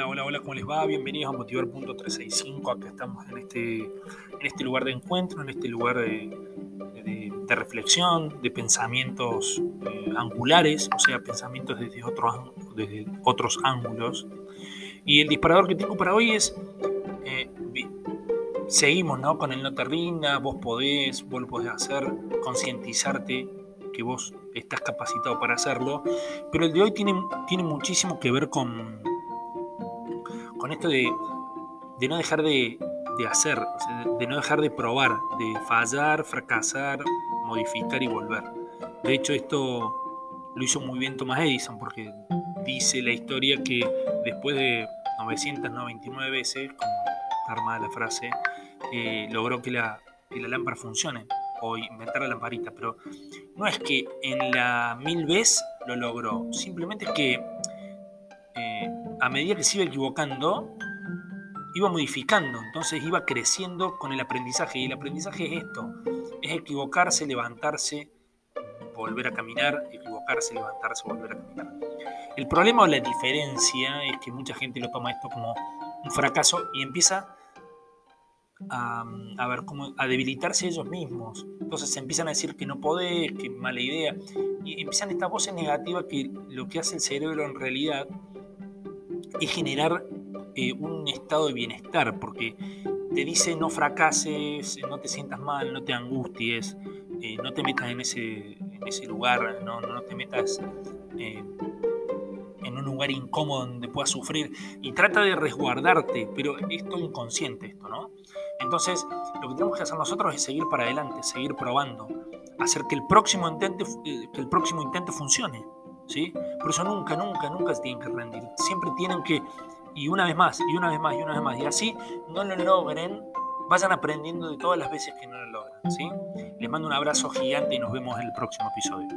Hola, hola, hola, ¿cómo les va? Bienvenidos a Motivar.365. Acá estamos en este, en este lugar de encuentro, en este lugar de, reflexión, de pensamientos eh, angulares, o sea, pensamientos desde otros, desde otros ángulos. Y el disparador que tengo para hoy es, eh, seguimos ¿no? con el no te rinda, vos podés, vos lo podés hacer, concientizarte que vos estás capacitado para hacerlo, pero el de hoy tiene, tiene muchísimo que ver con con esto de, no dejar de, hacer, de no dejar de probar, de fallar, fracasar, modificar y volver. De hecho, esto lo hizo muy bien Thomas Edison, porque dice la historia que después de 999 veces, como está armada la frase, eh, logró que la, la lámpara funcione o inventar la lamparita, pero no es que en la mil veces lo logró, simplemente es que a medida que se iba equivocando, iba modificando, entonces iba creciendo con el aprendizaje. Y el aprendizaje es esto, es equivocarse, levantarse, volver a caminar, equivocarse, levantarse, volver a caminar. El problema o la diferencia es que mucha gente lo toma esto como un fracaso y empieza a, a, ver, como a debilitarse ellos mismos. Entonces empiezan a decir que no podés, que mala idea. Y empiezan estas voces negativas que lo que hace el cerebro en realidad es generar eh, un estado de bienestar, porque te dice no fracases, no te sientas mal, no te angusties, eh, no te metas en ese, en ese lugar, no, no te metas eh, en un lugar incómodo donde puedas sufrir y trata de resguardarte, pero esto es inconsciente esto, ¿no? Entonces, lo que tenemos que hacer nosotros es seguir para adelante, seguir probando, hacer que el próximo intento, que el próximo intento funcione. Por eso nunca, nunca, nunca se tienen que rendir. Siempre tienen que, y una vez más, y una vez más, y una vez más, y así no lo logren, vayan aprendiendo de todas las veces que no lo logran, ¿sí? Les mando un abrazo gigante y nos vemos en el próximo episodio.